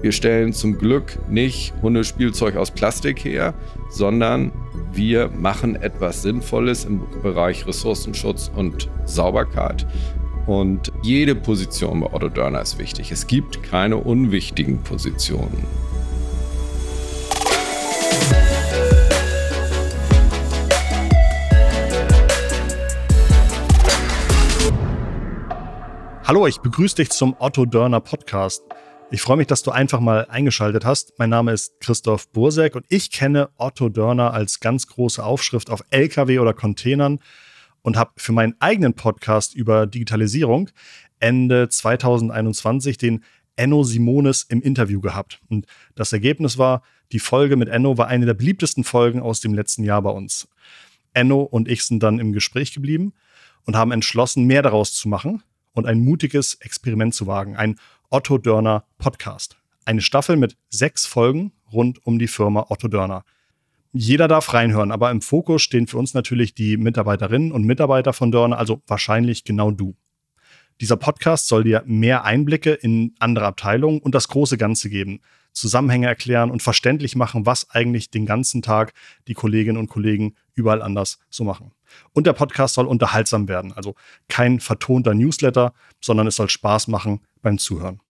Wir stellen zum Glück nicht Hundespielzeug aus Plastik her, sondern wir machen etwas Sinnvolles im Bereich Ressourcenschutz und Sauberkeit. Und jede Position bei Otto Dörner ist wichtig. Es gibt keine unwichtigen Positionen. Hallo, ich begrüße dich zum Otto Dörner Podcast. Ich freue mich, dass du einfach mal eingeschaltet hast. Mein Name ist Christoph Bursek und ich kenne Otto Dörner als ganz große Aufschrift auf LKW oder Containern und habe für meinen eigenen Podcast über Digitalisierung Ende 2021 den Enno Simonis im Interview gehabt. Und das Ergebnis war, die Folge mit Enno war eine der beliebtesten Folgen aus dem letzten Jahr bei uns. Enno und ich sind dann im Gespräch geblieben und haben entschlossen, mehr daraus zu machen und ein mutiges Experiment zu wagen. Ein Otto Dörner Podcast. Eine Staffel mit sechs Folgen rund um die Firma Otto Dörner. Jeder darf reinhören, aber im Fokus stehen für uns natürlich die Mitarbeiterinnen und Mitarbeiter von Dörner, also wahrscheinlich genau du. Dieser Podcast soll dir mehr Einblicke in andere Abteilungen und das große Ganze geben, Zusammenhänge erklären und verständlich machen, was eigentlich den ganzen Tag die Kolleginnen und Kollegen überall anders so machen. Und der Podcast soll unterhaltsam werden, also kein vertonter Newsletter, sondern es soll Spaß machen beim Zuhören.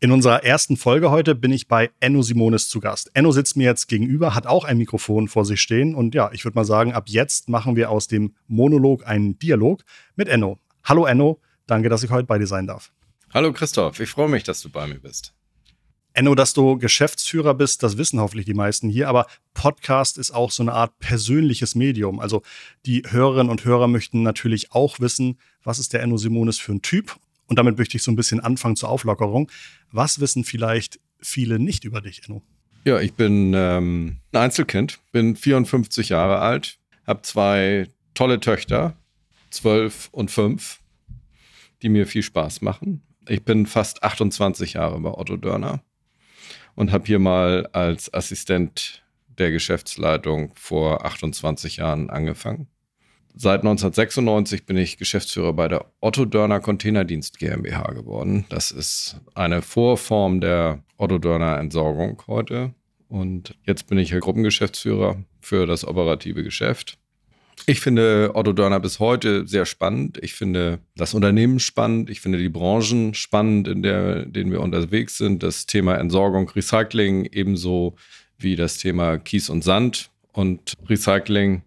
In unserer ersten Folge heute bin ich bei Enno Simonis zu Gast. Enno sitzt mir jetzt gegenüber, hat auch ein Mikrofon vor sich stehen und ja, ich würde mal sagen, ab jetzt machen wir aus dem Monolog einen Dialog mit Enno. Hallo Enno, danke, dass ich heute bei dir sein darf. Hallo Christoph, ich freue mich, dass du bei mir bist. Enno, dass du Geschäftsführer bist, das wissen hoffentlich die meisten hier, aber Podcast ist auch so eine Art persönliches Medium. Also die Hörerinnen und Hörer möchten natürlich auch wissen, was ist der Enno Simonis für ein Typ? Und damit möchte ich so ein bisschen anfangen zur Auflockerung. Was wissen vielleicht viele nicht über dich, Enno? Ja, ich bin ähm, ein Einzelkind, bin 54 Jahre alt, habe zwei tolle Töchter, zwölf und fünf, die mir viel Spaß machen. Ich bin fast 28 Jahre bei Otto Dörner und habe hier mal als Assistent der Geschäftsleitung vor 28 Jahren angefangen. Seit 1996 bin ich Geschäftsführer bei der Otto Dörner Containerdienst GmbH geworden. Das ist eine Vorform der Otto Dörner Entsorgung heute. Und jetzt bin ich hier Gruppengeschäftsführer für das operative Geschäft. Ich finde Otto Dörner bis heute sehr spannend. Ich finde das Unternehmen spannend. Ich finde die Branchen spannend, in der, denen wir unterwegs sind. Das Thema Entsorgung, Recycling ebenso wie das Thema Kies und Sand und Recycling.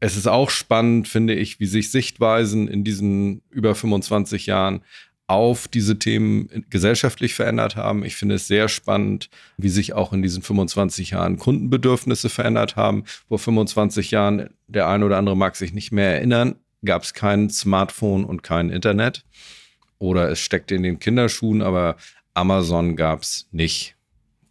Es ist auch spannend, finde ich, wie sich Sichtweisen in diesen über 25 Jahren auf diese Themen gesellschaftlich verändert haben. Ich finde es sehr spannend, wie sich auch in diesen 25 Jahren Kundenbedürfnisse verändert haben. Vor 25 Jahren, der eine oder andere mag sich nicht mehr erinnern, gab es kein Smartphone und kein Internet. Oder es steckte in den Kinderschuhen, aber Amazon gab es nicht.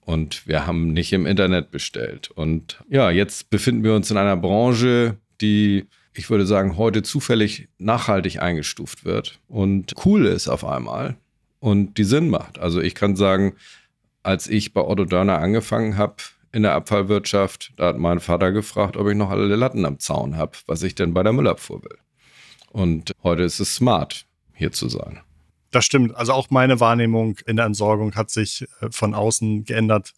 Und wir haben nicht im Internet bestellt. Und ja, jetzt befinden wir uns in einer Branche, die ich würde sagen, heute zufällig nachhaltig eingestuft wird und cool ist auf einmal und die Sinn macht. Also ich kann sagen, als ich bei Otto Dörner angefangen habe in der Abfallwirtschaft, da hat mein Vater gefragt, ob ich noch alle Latten am Zaun habe, was ich denn bei der Müllabfuhr will. Und heute ist es smart, hier zu sein. Das stimmt. Also auch meine Wahrnehmung in der Entsorgung hat sich äh, von außen geändert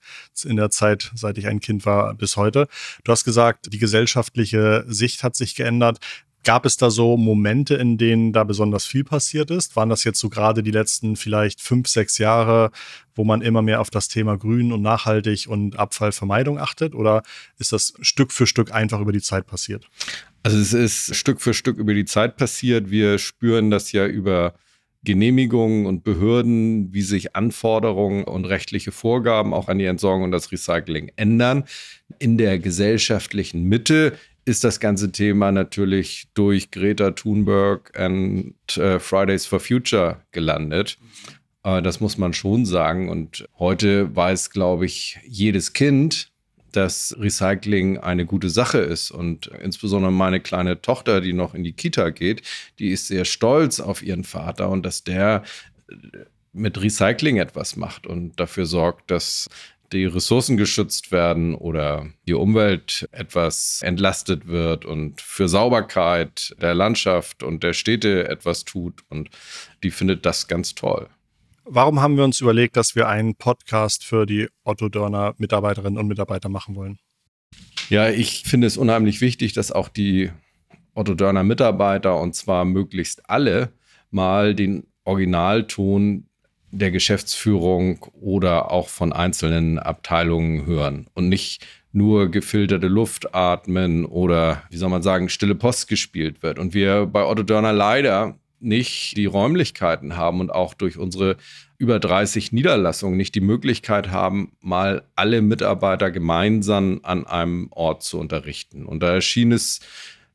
in der Zeit, seit ich ein Kind war, bis heute. Du hast gesagt, die gesellschaftliche Sicht hat sich geändert. Gab es da so Momente, in denen da besonders viel passiert ist? Waren das jetzt so gerade die letzten vielleicht fünf, sechs Jahre, wo man immer mehr auf das Thema Grün und nachhaltig und Abfallvermeidung achtet? Oder ist das Stück für Stück einfach über die Zeit passiert? Also es ist Stück für Stück über die Zeit passiert. Wir spüren das ja über Genehmigungen und Behörden, wie sich Anforderungen und rechtliche Vorgaben auch an die Entsorgung und das Recycling ändern. In der gesellschaftlichen Mitte ist das ganze Thema natürlich durch Greta Thunberg und äh, Fridays for Future gelandet. Äh, das muss man schon sagen. Und heute weiß, glaube ich, jedes Kind, dass Recycling eine gute Sache ist. Und insbesondere meine kleine Tochter, die noch in die Kita geht, die ist sehr stolz auf ihren Vater und dass der äh, mit Recycling etwas macht und dafür sorgt, dass die Ressourcen geschützt werden oder die Umwelt etwas entlastet wird und für Sauberkeit der Landschaft und der Städte etwas tut. Und die findet das ganz toll. Warum haben wir uns überlegt, dass wir einen Podcast für die Otto Dörner Mitarbeiterinnen und Mitarbeiter machen wollen? Ja, ich finde es unheimlich wichtig, dass auch die Otto Dörner Mitarbeiter und zwar möglichst alle mal den Originalton der Geschäftsführung oder auch von einzelnen Abteilungen hören und nicht nur gefilterte Luft atmen oder, wie soll man sagen, stille Post gespielt wird. Und wir bei Otto Dörner leider nicht die Räumlichkeiten haben und auch durch unsere über 30 Niederlassungen nicht die Möglichkeit haben, mal alle Mitarbeiter gemeinsam an einem Ort zu unterrichten. Und da erschien es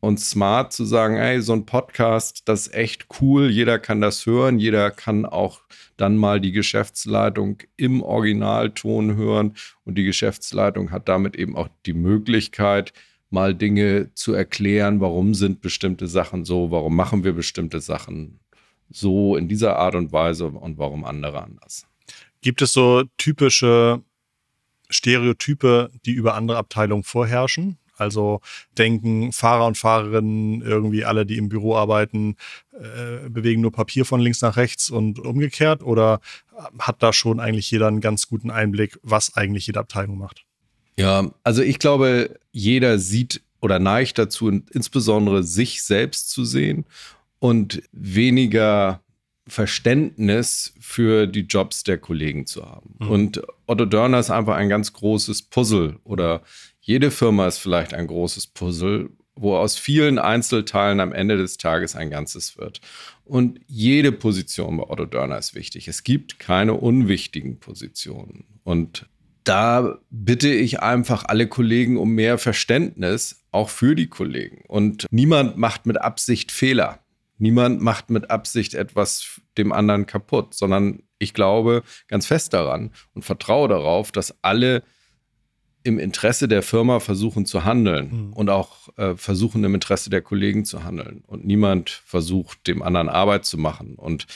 uns smart zu sagen, ey, so ein Podcast, das ist echt cool, jeder kann das hören, jeder kann auch dann mal die Geschäftsleitung im Originalton hören und die Geschäftsleitung hat damit eben auch die Möglichkeit, mal Dinge zu erklären, warum sind bestimmte Sachen so, warum machen wir bestimmte Sachen so in dieser Art und Weise und warum andere anders. Gibt es so typische Stereotype, die über andere Abteilungen vorherrschen? Also denken Fahrer und Fahrerinnen, irgendwie alle, die im Büro arbeiten, äh, bewegen nur Papier von links nach rechts und umgekehrt? Oder hat da schon eigentlich jeder einen ganz guten Einblick, was eigentlich jede Abteilung macht? Ja, also ich glaube, jeder sieht oder neigt dazu, insbesondere sich selbst zu sehen und weniger Verständnis für die Jobs der Kollegen zu haben. Mhm. Und Otto Dörner ist einfach ein ganz großes Puzzle oder jede Firma ist vielleicht ein großes Puzzle, wo aus vielen Einzelteilen am Ende des Tages ein Ganzes wird. Und jede Position bei Otto Dörner ist wichtig. Es gibt keine unwichtigen Positionen. Und da bitte ich einfach alle Kollegen um mehr Verständnis, auch für die Kollegen. Und niemand macht mit Absicht Fehler. Niemand macht mit Absicht etwas dem anderen kaputt, sondern ich glaube ganz fest daran und vertraue darauf, dass alle im Interesse der Firma versuchen zu handeln mhm. und auch äh, versuchen im Interesse der Kollegen zu handeln. Und niemand versucht, dem anderen Arbeit zu machen. Und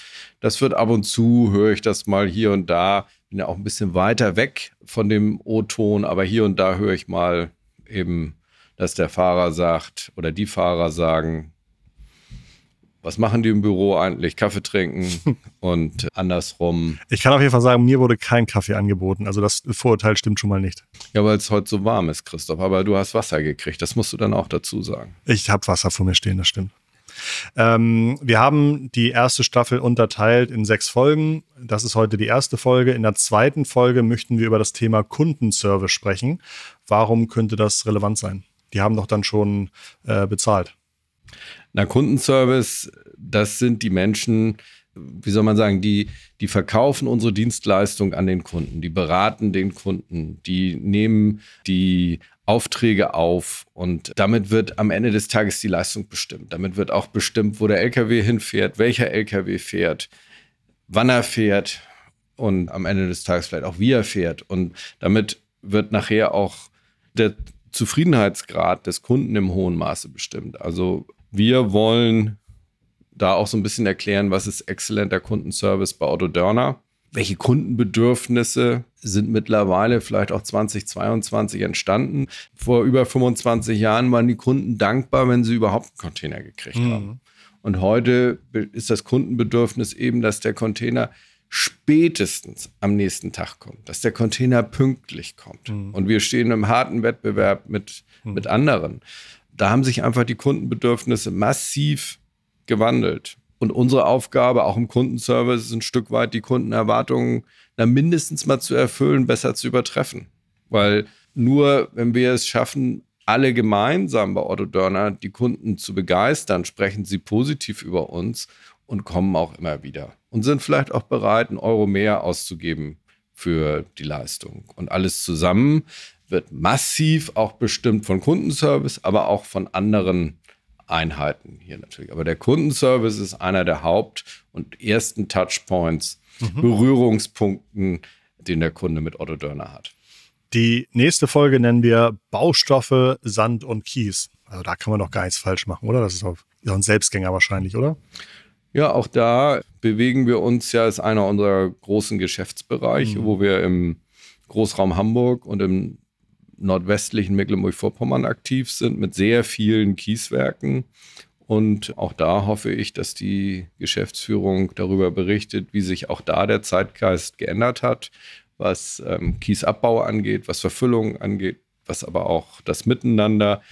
das wird ab und zu, höre ich das mal hier und da, bin ja auch ein bisschen weiter weg von dem O-Ton, aber hier und da höre ich mal eben, dass der Fahrer sagt oder die Fahrer sagen, was machen die im Büro eigentlich? Kaffee trinken und andersrum. Ich kann auf jeden Fall sagen, mir wurde kein Kaffee angeboten. Also das Vorurteil stimmt schon mal nicht. Ja, weil es heute so warm ist, Christoph. Aber du hast Wasser gekriegt. Das musst du dann auch dazu sagen. Ich habe Wasser vor mir stehen, das stimmt. Ähm, wir haben die erste Staffel unterteilt in sechs Folgen. Das ist heute die erste Folge. In der zweiten Folge möchten wir über das Thema Kundenservice sprechen. Warum könnte das relevant sein? Die haben doch dann schon äh, bezahlt. Na, Kundenservice, das sind die Menschen, wie soll man sagen, die, die verkaufen unsere Dienstleistung an den Kunden, die beraten den Kunden, die nehmen die Aufträge auf und damit wird am Ende des Tages die Leistung bestimmt. Damit wird auch bestimmt, wo der LKW hinfährt, welcher LKW fährt, wann er fährt und am Ende des Tages vielleicht auch wie er fährt. Und damit wird nachher auch der Zufriedenheitsgrad des Kunden im hohen Maße bestimmt. Also wir wollen da auch so ein bisschen erklären, was ist exzellenter Kundenservice bei Otto Dörner. Welche Kundenbedürfnisse sind mittlerweile vielleicht auch 2022 entstanden? Vor über 25 Jahren waren die Kunden dankbar, wenn sie überhaupt einen Container gekriegt mhm. haben. Und heute ist das Kundenbedürfnis eben, dass der Container spätestens am nächsten Tag kommt, dass der Container pünktlich kommt. Mhm. Und wir stehen im harten Wettbewerb mit, mhm. mit anderen da haben sich einfach die Kundenbedürfnisse massiv gewandelt. Und unsere Aufgabe auch im Kundenservice ist ein Stück weit die Kundenerwartungen na, mindestens mal zu erfüllen, besser zu übertreffen. Weil nur wenn wir es schaffen, alle gemeinsam bei Otto Dörner die Kunden zu begeistern, sprechen sie positiv über uns und kommen auch immer wieder. Und sind vielleicht auch bereit, einen Euro mehr auszugeben für die Leistung. Und alles zusammen wird massiv auch bestimmt von Kundenservice, aber auch von anderen Einheiten hier natürlich. Aber der Kundenservice ist einer der Haupt- und ersten Touchpoints, mhm. Berührungspunkten, den der Kunde mit Otto Dörner hat. Die nächste Folge nennen wir Baustoffe, Sand und Kies. Also da kann man doch gar nichts falsch machen, oder? Das ist auch ein Selbstgänger wahrscheinlich, oder? Ja, auch da bewegen wir uns ja als einer unserer großen Geschäftsbereiche, mhm. wo wir im Großraum Hamburg und im nordwestlichen Mecklenburg-Vorpommern aktiv sind mit sehr vielen Kieswerken Und auch da hoffe ich, dass die Geschäftsführung darüber berichtet, wie sich auch da der Zeitgeist geändert hat, was ähm, Kiesabbau angeht, was Verfüllung angeht, was aber auch das Miteinander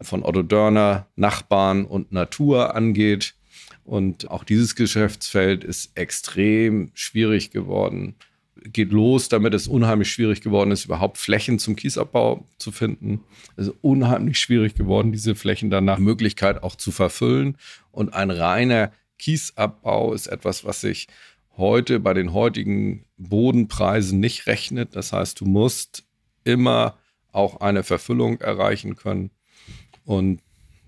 von Otto Dörner, Nachbarn und Natur angeht. Und auch dieses Geschäftsfeld ist extrem schwierig geworden. Geht los, damit es unheimlich schwierig geworden ist, überhaupt Flächen zum Kiesabbau zu finden. Es ist unheimlich schwierig geworden, diese Flächen dann nach Möglichkeit auch zu verfüllen. Und ein reiner Kiesabbau ist etwas, was sich heute bei den heutigen Bodenpreisen nicht rechnet. Das heißt, du musst immer auch eine Verfüllung erreichen können. Und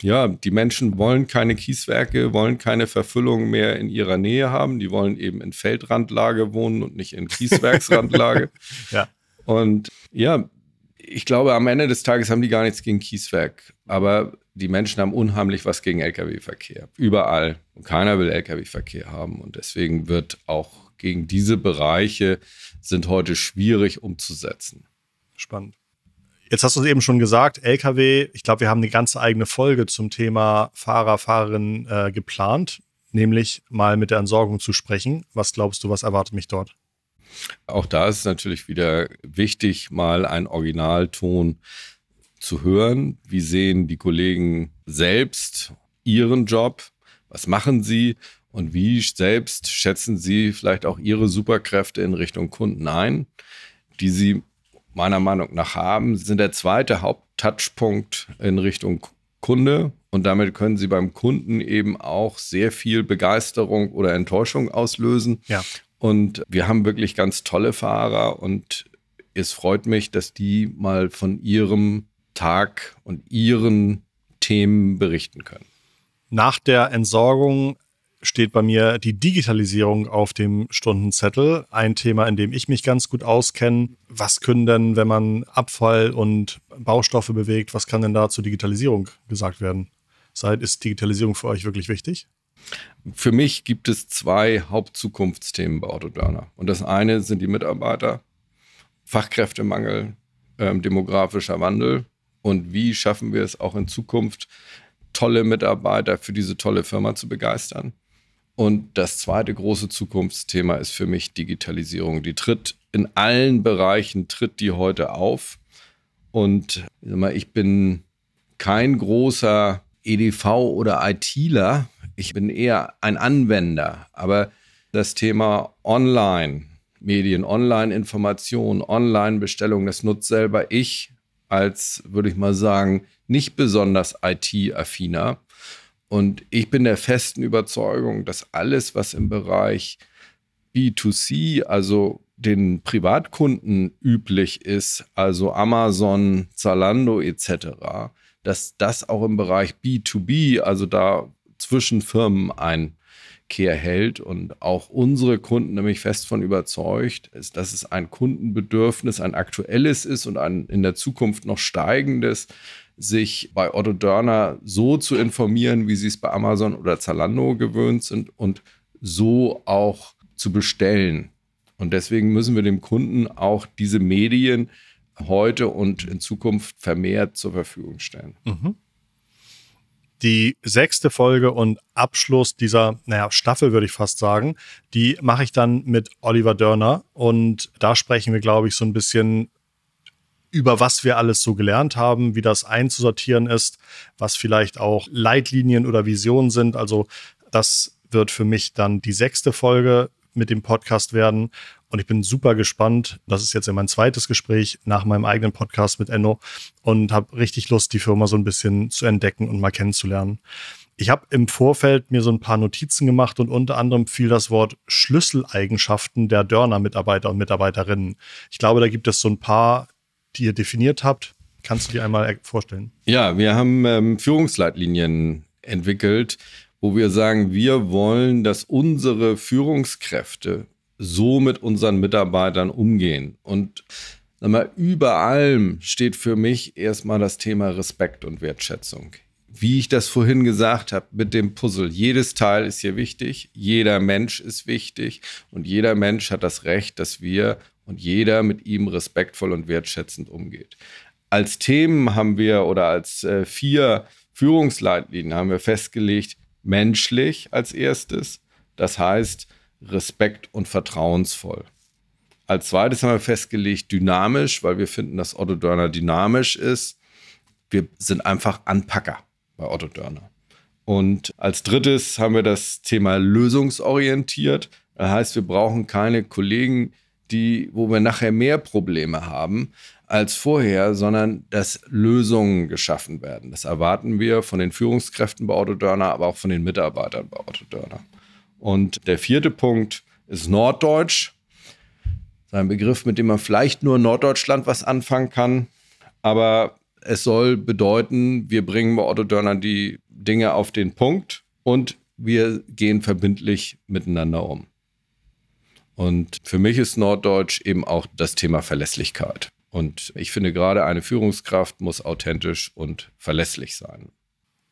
ja, die Menschen wollen keine Kieswerke, wollen keine Verfüllung mehr in ihrer Nähe haben. Die wollen eben in Feldrandlage wohnen und nicht in Kieswerksrandlage. ja. Und ja, ich glaube, am Ende des Tages haben die gar nichts gegen Kieswerk. Aber die Menschen haben unheimlich was gegen Lkw-Verkehr. Überall. Und keiner will Lkw-Verkehr haben. Und deswegen wird auch gegen diese Bereiche sind heute schwierig umzusetzen. Spannend. Jetzt hast du es eben schon gesagt, LKW, ich glaube, wir haben eine ganze eigene Folge zum Thema Fahrer, Fahrerin äh, geplant, nämlich mal mit der Entsorgung zu sprechen. Was glaubst du, was erwartet mich dort? Auch da ist es natürlich wieder wichtig, mal einen Originalton zu hören. Wie sehen die Kollegen selbst ihren Job? Was machen sie? Und wie selbst schätzen sie vielleicht auch ihre Superkräfte in Richtung Kunden ein, die sie meiner Meinung nach haben, sind der zweite Haupttouchpunkt in Richtung Kunde. Und damit können sie beim Kunden eben auch sehr viel Begeisterung oder Enttäuschung auslösen. Ja. Und wir haben wirklich ganz tolle Fahrer und es freut mich, dass die mal von ihrem Tag und ihren Themen berichten können. Nach der Entsorgung steht bei mir die Digitalisierung auf dem Stundenzettel. Ein Thema, in dem ich mich ganz gut auskenne. Was können denn, wenn man Abfall und Baustoffe bewegt, was kann denn da zur Digitalisierung gesagt werden? Seid, ist Digitalisierung für euch wirklich wichtig? Für mich gibt es zwei Hauptzukunftsthemen bei Autodörner. Und das eine sind die Mitarbeiter, Fachkräftemangel, ähm, demografischer Wandel. Und wie schaffen wir es auch in Zukunft, tolle Mitarbeiter für diese tolle Firma zu begeistern? Und das zweite große Zukunftsthema ist für mich Digitalisierung. Die tritt in allen Bereichen, tritt die heute auf. Und ich bin kein großer EDV oder ITler. Ich bin eher ein Anwender. Aber das Thema Online, Medien, Online-Information, Online-Bestellung, das nutzt selber ich als, würde ich mal sagen, nicht besonders IT-affiner. Und ich bin der festen Überzeugung, dass alles, was im Bereich B2C, also den Privatkunden üblich ist, also Amazon, Zalando etc., dass das auch im Bereich B2B, also da zwischen Firmen Einkehr hält und auch unsere Kunden nämlich fest von überzeugt ist, dass es ein Kundenbedürfnis, ein aktuelles ist und ein in der Zukunft noch steigendes, sich bei Otto Dörner so zu informieren, wie sie es bei Amazon oder Zalando gewöhnt sind und so auch zu bestellen. Und deswegen müssen wir dem Kunden auch diese Medien heute und in Zukunft vermehrt zur Verfügung stellen. Mhm. Die sechste Folge und Abschluss dieser naja, Staffel, würde ich fast sagen, die mache ich dann mit Oliver Dörner. Und da sprechen wir, glaube ich, so ein bisschen über was wir alles so gelernt haben, wie das einzusortieren ist, was vielleicht auch Leitlinien oder Visionen sind. Also das wird für mich dann die sechste Folge mit dem Podcast werden. Und ich bin super gespannt. Das ist jetzt ja mein zweites Gespräch nach meinem eigenen Podcast mit Enno und habe richtig Lust, die Firma so ein bisschen zu entdecken und mal kennenzulernen. Ich habe im Vorfeld mir so ein paar Notizen gemacht und unter anderem fiel das Wort Schlüsseleigenschaften der Dörner-Mitarbeiter und Mitarbeiterinnen. Ich glaube, da gibt es so ein paar die ihr definiert habt. Kannst du dir einmal vorstellen? Ja, wir haben ähm, Führungsleitlinien entwickelt, wo wir sagen, wir wollen, dass unsere Führungskräfte so mit unseren Mitarbeitern umgehen. Und mal, über allem steht für mich erstmal das Thema Respekt und Wertschätzung. Wie ich das vorhin gesagt habe mit dem Puzzle, jedes Teil ist hier wichtig, jeder Mensch ist wichtig und jeder Mensch hat das Recht, dass wir und jeder mit ihm respektvoll und wertschätzend umgeht. Als Themen haben wir oder als äh, vier Führungsleitlinien haben wir festgelegt, menschlich als erstes, das heißt Respekt und vertrauensvoll. Als zweites haben wir festgelegt, dynamisch, weil wir finden, dass Otto Dörner dynamisch ist. Wir sind einfach Anpacker bei Otto Dörner. Und als drittes haben wir das Thema lösungsorientiert. Das heißt, wir brauchen keine Kollegen, die, wo wir nachher mehr Probleme haben als vorher, sondern dass Lösungen geschaffen werden. Das erwarten wir von den Führungskräften bei Otto Dörner, aber auch von den Mitarbeitern bei Otto Dörner. Und der vierte Punkt ist Norddeutsch. Ein Begriff, mit dem man vielleicht nur in Norddeutschland was anfangen kann. Aber es soll bedeuten, wir bringen bei Otto Dörner die Dinge auf den Punkt und wir gehen verbindlich miteinander um. Und für mich ist Norddeutsch eben auch das Thema Verlässlichkeit. Und ich finde gerade eine Führungskraft muss authentisch und verlässlich sein.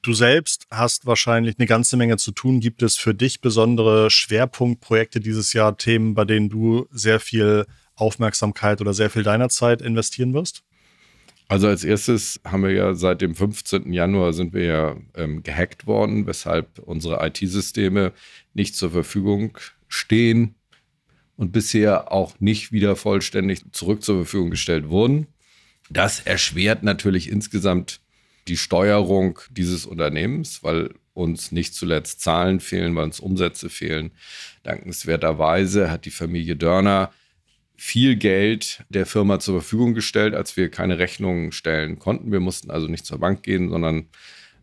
Du selbst hast wahrscheinlich eine ganze Menge zu tun. Gibt es für dich besondere Schwerpunktprojekte dieses Jahr, Themen, bei denen du sehr viel Aufmerksamkeit oder sehr viel deiner Zeit investieren wirst? Also als erstes haben wir ja seit dem 15. Januar sind wir ja ähm, gehackt worden, weshalb unsere IT-Systeme nicht zur Verfügung stehen und bisher auch nicht wieder vollständig zurück zur Verfügung gestellt wurden. Das erschwert natürlich insgesamt die Steuerung dieses Unternehmens, weil uns nicht zuletzt Zahlen fehlen, weil uns Umsätze fehlen. Dankenswerterweise hat die Familie Dörner viel Geld der Firma zur Verfügung gestellt, als wir keine Rechnungen stellen konnten. Wir mussten also nicht zur Bank gehen, sondern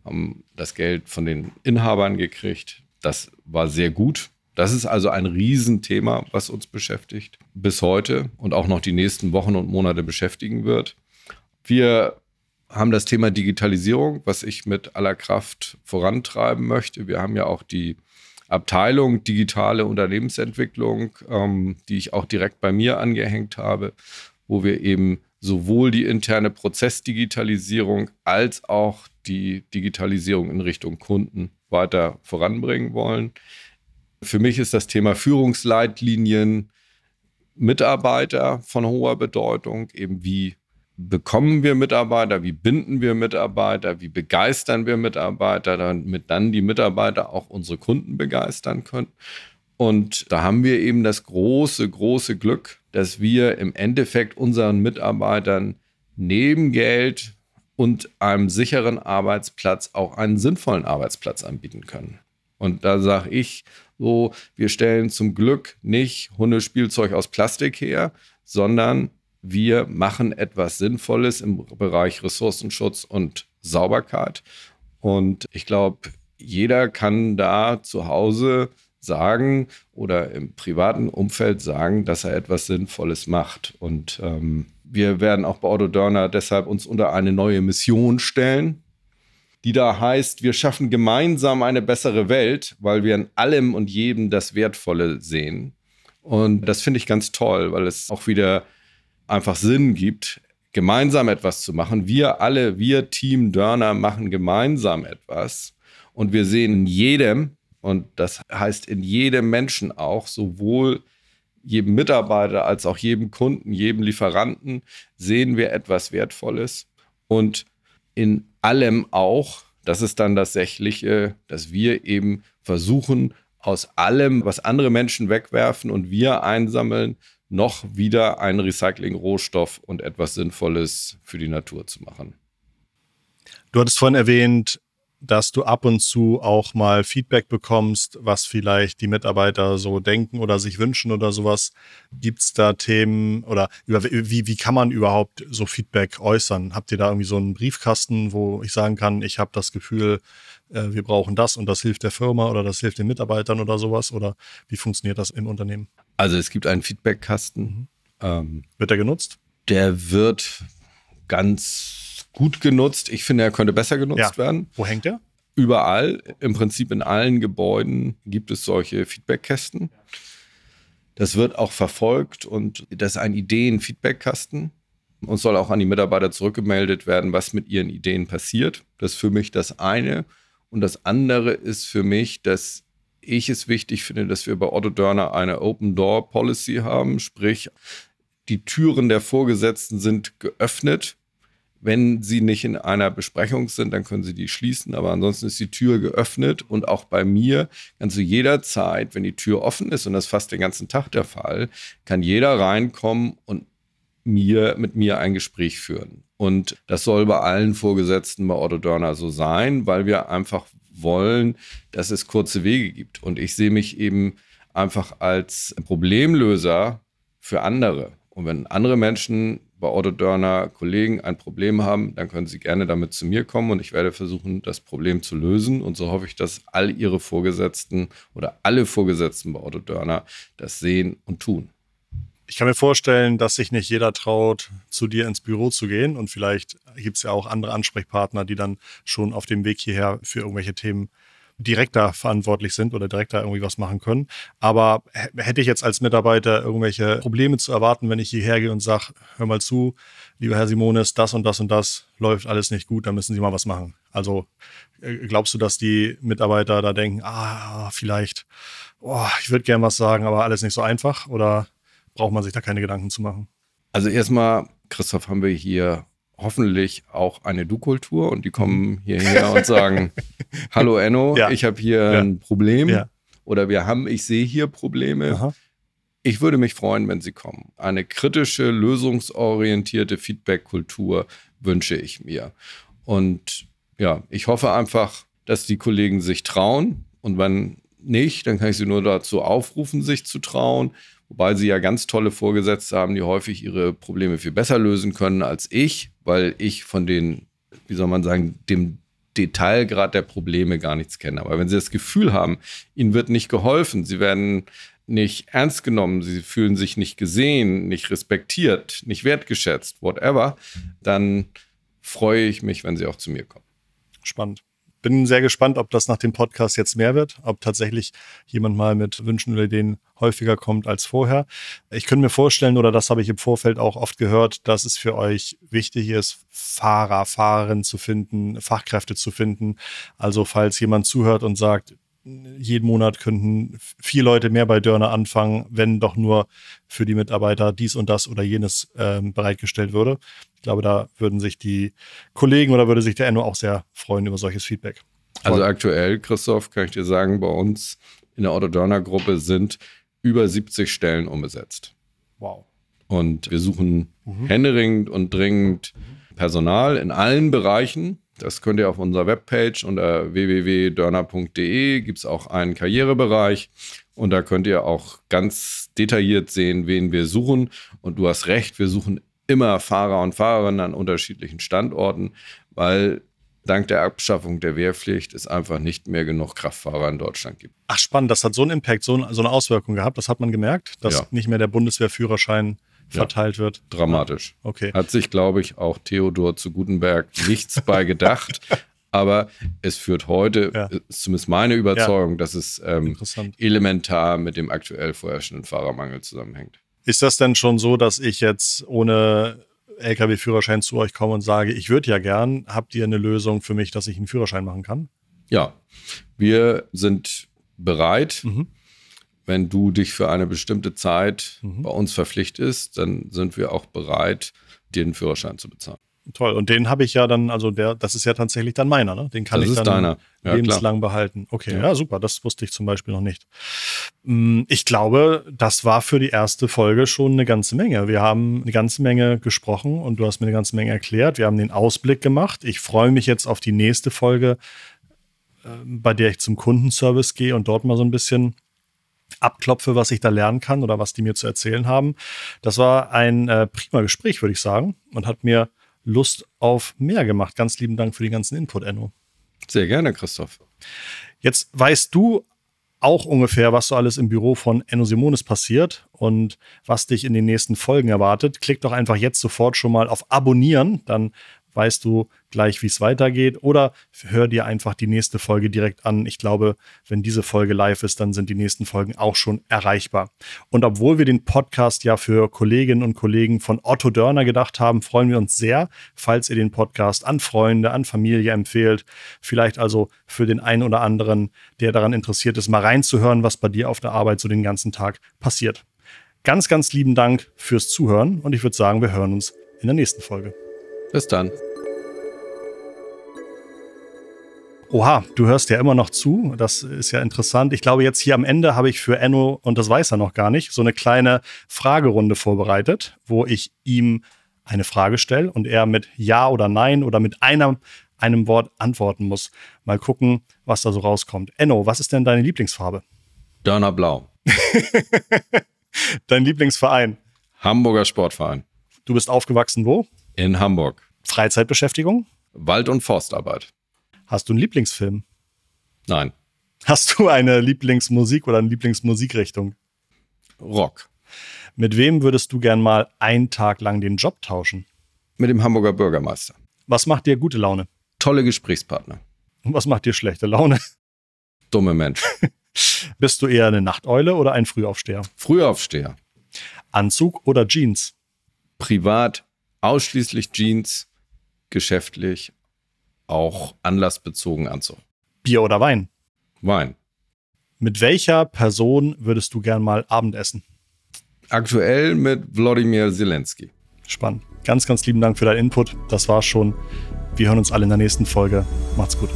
haben das Geld von den Inhabern gekriegt. Das war sehr gut. Das ist also ein Riesenthema, was uns beschäftigt bis heute und auch noch die nächsten Wochen und Monate beschäftigen wird. Wir haben das Thema Digitalisierung, was ich mit aller Kraft vorantreiben möchte. Wir haben ja auch die Abteilung digitale Unternehmensentwicklung, ähm, die ich auch direkt bei mir angehängt habe, wo wir eben sowohl die interne Prozessdigitalisierung als auch die Digitalisierung in Richtung Kunden weiter voranbringen wollen. Für mich ist das Thema Führungsleitlinien, Mitarbeiter von hoher Bedeutung, eben wie bekommen wir Mitarbeiter, wie binden wir Mitarbeiter, wie begeistern wir Mitarbeiter, damit dann die Mitarbeiter auch unsere Kunden begeistern können. Und da haben wir eben das große, große Glück, dass wir im Endeffekt unseren Mitarbeitern neben Geld und einem sicheren Arbeitsplatz auch einen sinnvollen Arbeitsplatz anbieten können. Und da sage ich so, wir stellen zum Glück nicht Hundespielzeug aus Plastik her, sondern wir machen etwas Sinnvolles im Bereich Ressourcenschutz und Sauberkeit. Und ich glaube, jeder kann da zu Hause sagen oder im privaten Umfeld sagen, dass er etwas Sinnvolles macht. Und ähm, wir werden auch bei Otto Dörner deshalb uns unter eine neue Mission stellen die da heißt, wir schaffen gemeinsam eine bessere Welt, weil wir in allem und jedem das Wertvolle sehen. Und das finde ich ganz toll, weil es auch wieder einfach Sinn gibt, gemeinsam etwas zu machen. Wir alle, wir Team Dörner machen gemeinsam etwas. Und wir sehen in jedem, und das heißt in jedem Menschen auch, sowohl jedem Mitarbeiter als auch jedem Kunden, jedem Lieferanten, sehen wir etwas Wertvolles. Und in allem auch, das ist dann das Sächliche, dass wir eben versuchen, aus allem, was andere Menschen wegwerfen und wir einsammeln, noch wieder einen Recycling-Rohstoff und etwas Sinnvolles für die Natur zu machen. Du hattest vorhin erwähnt, dass du ab und zu auch mal Feedback bekommst, was vielleicht die Mitarbeiter so denken oder sich wünschen oder sowas. Gibt es da Themen oder über, wie, wie kann man überhaupt so Feedback äußern? Habt ihr da irgendwie so einen Briefkasten, wo ich sagen kann, ich habe das Gefühl, äh, wir brauchen das und das hilft der Firma oder das hilft den Mitarbeitern oder sowas? Oder wie funktioniert das im Unternehmen? Also es gibt einen Feedbackkasten. Mhm. Ähm, wird der genutzt? Der wird ganz gut genutzt. Ich finde, er könnte besser genutzt ja. werden. Wo hängt er? Überall, im Prinzip in allen Gebäuden gibt es solche Feedbackkästen. Das wird auch verfolgt und das ist ein Ideen-Feedbackkasten und soll auch an die Mitarbeiter zurückgemeldet werden, was mit ihren Ideen passiert. Das ist für mich das eine. Und das andere ist für mich, dass ich es wichtig finde, dass wir bei Otto Dörner eine Open Door Policy haben, sprich, die Türen der Vorgesetzten sind geöffnet wenn Sie nicht in einer Besprechung sind, dann können Sie die schließen, aber ansonsten ist die Tür geöffnet und auch bei mir kann zu jeder Zeit, wenn die Tür offen ist, und das ist fast den ganzen Tag der Fall, kann jeder reinkommen und mir, mit mir ein Gespräch führen. Und das soll bei allen Vorgesetzten bei Otto Dörner so sein, weil wir einfach wollen, dass es kurze Wege gibt. Und ich sehe mich eben einfach als Problemlöser für andere. Und wenn andere Menschen bei Otto Dörner Kollegen ein Problem haben, dann können sie gerne damit zu mir kommen und ich werde versuchen, das Problem zu lösen. Und so hoffe ich, dass all ihre Vorgesetzten oder alle Vorgesetzten bei Otto Dörner das sehen und tun. Ich kann mir vorstellen, dass sich nicht jeder traut, zu dir ins Büro zu gehen. Und vielleicht gibt es ja auch andere Ansprechpartner, die dann schon auf dem Weg hierher für irgendwelche Themen direkter verantwortlich sind oder direkter irgendwie was machen können. Aber hätte ich jetzt als Mitarbeiter irgendwelche Probleme zu erwarten, wenn ich hierher gehe und sage, hör mal zu, lieber Herr Simonis, das und das und das läuft alles nicht gut, da müssen Sie mal was machen. Also äh, glaubst du, dass die Mitarbeiter da denken, ah, vielleicht, oh, ich würde gern was sagen, aber alles nicht so einfach? Oder braucht man sich da keine Gedanken zu machen? Also erstmal, Christoph, haben wir hier hoffentlich auch eine Du-Kultur und die kommen mhm. hierher und sagen, hallo Enno, ja. ich habe hier ja. ein Problem ja. oder wir haben, ich sehe hier Probleme. Aha. Ich würde mich freuen, wenn Sie kommen. Eine kritische, lösungsorientierte Feedback-Kultur wünsche ich mir. Und ja, ich hoffe einfach, dass die Kollegen sich trauen. Und wenn nicht, dann kann ich sie nur dazu aufrufen, sich zu trauen. Wobei sie ja ganz tolle Vorgesetzte haben, die häufig ihre Probleme viel besser lösen können als ich weil ich von den, wie soll man sagen, dem Detailgrad der Probleme gar nichts kenne. Aber wenn Sie das Gefühl haben, Ihnen wird nicht geholfen, Sie werden nicht ernst genommen, Sie fühlen sich nicht gesehen, nicht respektiert, nicht wertgeschätzt, whatever, dann freue ich mich, wenn Sie auch zu mir kommen. Spannend bin sehr gespannt, ob das nach dem Podcast jetzt mehr wird, ob tatsächlich jemand mal mit Wünschen oder Ideen häufiger kommt als vorher. Ich könnte mir vorstellen, oder das habe ich im Vorfeld auch oft gehört, dass es für euch wichtig ist, Fahrer, Fahrerinnen zu finden, Fachkräfte zu finden. Also falls jemand zuhört und sagt, jeden Monat könnten vier Leute mehr bei Dörner anfangen, wenn doch nur für die Mitarbeiter dies und das oder jenes ähm, bereitgestellt würde. Ich glaube, da würden sich die Kollegen oder würde sich der Enno auch sehr freuen über solches Feedback. Also aktuell, Christoph, kann ich dir sagen, bei uns in der Autodörner-Gruppe sind über 70 Stellen umgesetzt. Wow. Und wir suchen mhm. händeringend und dringend Personal in allen Bereichen. Das könnt ihr auf unserer Webpage unter www.dörner.de gibt es auch einen Karrierebereich und da könnt ihr auch ganz detailliert sehen, wen wir suchen. Und du hast recht, wir suchen immer Fahrer und Fahrerinnen an unterschiedlichen Standorten, weil dank der Abschaffung der Wehrpflicht es einfach nicht mehr genug Kraftfahrer in Deutschland gibt. Ach spannend, das hat so einen Impact, so, eine Auswirkung gehabt, das hat man gemerkt, dass ja. nicht mehr der Bundeswehrführerschein verteilt ja, wird. Dramatisch. Okay. Hat sich, glaube ich, auch Theodor zu Gutenberg nichts bei gedacht. Aber es führt heute, ja. ist zumindest meine Überzeugung, ja. dass es ähm, elementar mit dem aktuell vorherrschenden Fahrermangel zusammenhängt. Ist das denn schon so, dass ich jetzt ohne LKW-Führerschein zu euch komme und sage, ich würde ja gern, habt ihr eine Lösung für mich, dass ich einen Führerschein machen kann? Ja, wir sind bereit. Mhm wenn du dich für eine bestimmte Zeit mhm. bei uns verpflichtest, dann sind wir auch bereit, dir den Führerschein zu bezahlen. Toll. Und den habe ich ja dann, also der, das ist ja tatsächlich dann meiner, ne? Den kann das ich dann. Ja, lebenslang klar. behalten. Okay, ja. ja. super. Das wusste ich zum Beispiel noch nicht. Mm, ich glaube, das war für die erste Folge schon eine ganze Menge. Wir haben eine ganze Menge gesprochen und du hast mir eine ganze Menge erklärt. Wir haben den Ausblick gemacht. Ich freue mich jetzt auf die nächste Folge, äh, bei der ich zum Kundenservice gehe und dort mal so ein bisschen abklopfe, was ich da lernen kann oder was die mir zu erzählen haben. Das war ein äh, prima Gespräch, würde ich sagen, und hat mir Lust auf mehr gemacht. Ganz lieben Dank für den ganzen Input, Enno. Sehr gerne, Christoph. Jetzt weißt du auch ungefähr, was so alles im Büro von Enno Simonis passiert und was dich in den nächsten Folgen erwartet. Klick doch einfach jetzt sofort schon mal auf Abonnieren, dann weißt du gleich, wie es weitergeht. Oder hör dir einfach die nächste Folge direkt an. Ich glaube, wenn diese Folge live ist, dann sind die nächsten Folgen auch schon erreichbar. Und obwohl wir den Podcast ja für Kolleginnen und Kollegen von Otto Dörner gedacht haben, freuen wir uns sehr, falls ihr den Podcast an Freunde, an Familie empfehlt. Vielleicht also für den einen oder anderen, der daran interessiert ist, mal reinzuhören, was bei dir auf der Arbeit so den ganzen Tag passiert. Ganz, ganz lieben Dank fürs Zuhören und ich würde sagen, wir hören uns in der nächsten Folge. Bis dann. Oha, du hörst ja immer noch zu. Das ist ja interessant. Ich glaube, jetzt hier am Ende habe ich für Enno, und das weiß er noch gar nicht, so eine kleine Fragerunde vorbereitet, wo ich ihm eine Frage stelle und er mit Ja oder Nein oder mit einem, einem Wort antworten muss. Mal gucken, was da so rauskommt. Enno, was ist denn deine Lieblingsfarbe? Dörner Blau. Dein Lieblingsverein? Hamburger Sportverein. Du bist aufgewachsen wo? In Hamburg. Freizeitbeschäftigung? Wald- und Forstarbeit. Hast du einen Lieblingsfilm? Nein. Hast du eine Lieblingsmusik oder eine Lieblingsmusikrichtung? Rock. Mit wem würdest du gern mal einen Tag lang den Job tauschen? Mit dem Hamburger Bürgermeister. Was macht dir gute Laune? Tolle Gesprächspartner. Und was macht dir schlechte Laune? Dumme Mensch. Bist du eher eine Nachteule oder ein Frühaufsteher? Frühaufsteher. Anzug oder Jeans? Privat ausschließlich Jeans, geschäftlich auch anlassbezogen Anzug. Bier oder Wein? Wein. Mit welcher Person würdest du gern mal Abendessen? Aktuell mit Wladimir Zelensky. Spannend. Ganz, ganz lieben Dank für deinen Input. Das war's schon. Wir hören uns alle in der nächsten Folge. Macht's gut.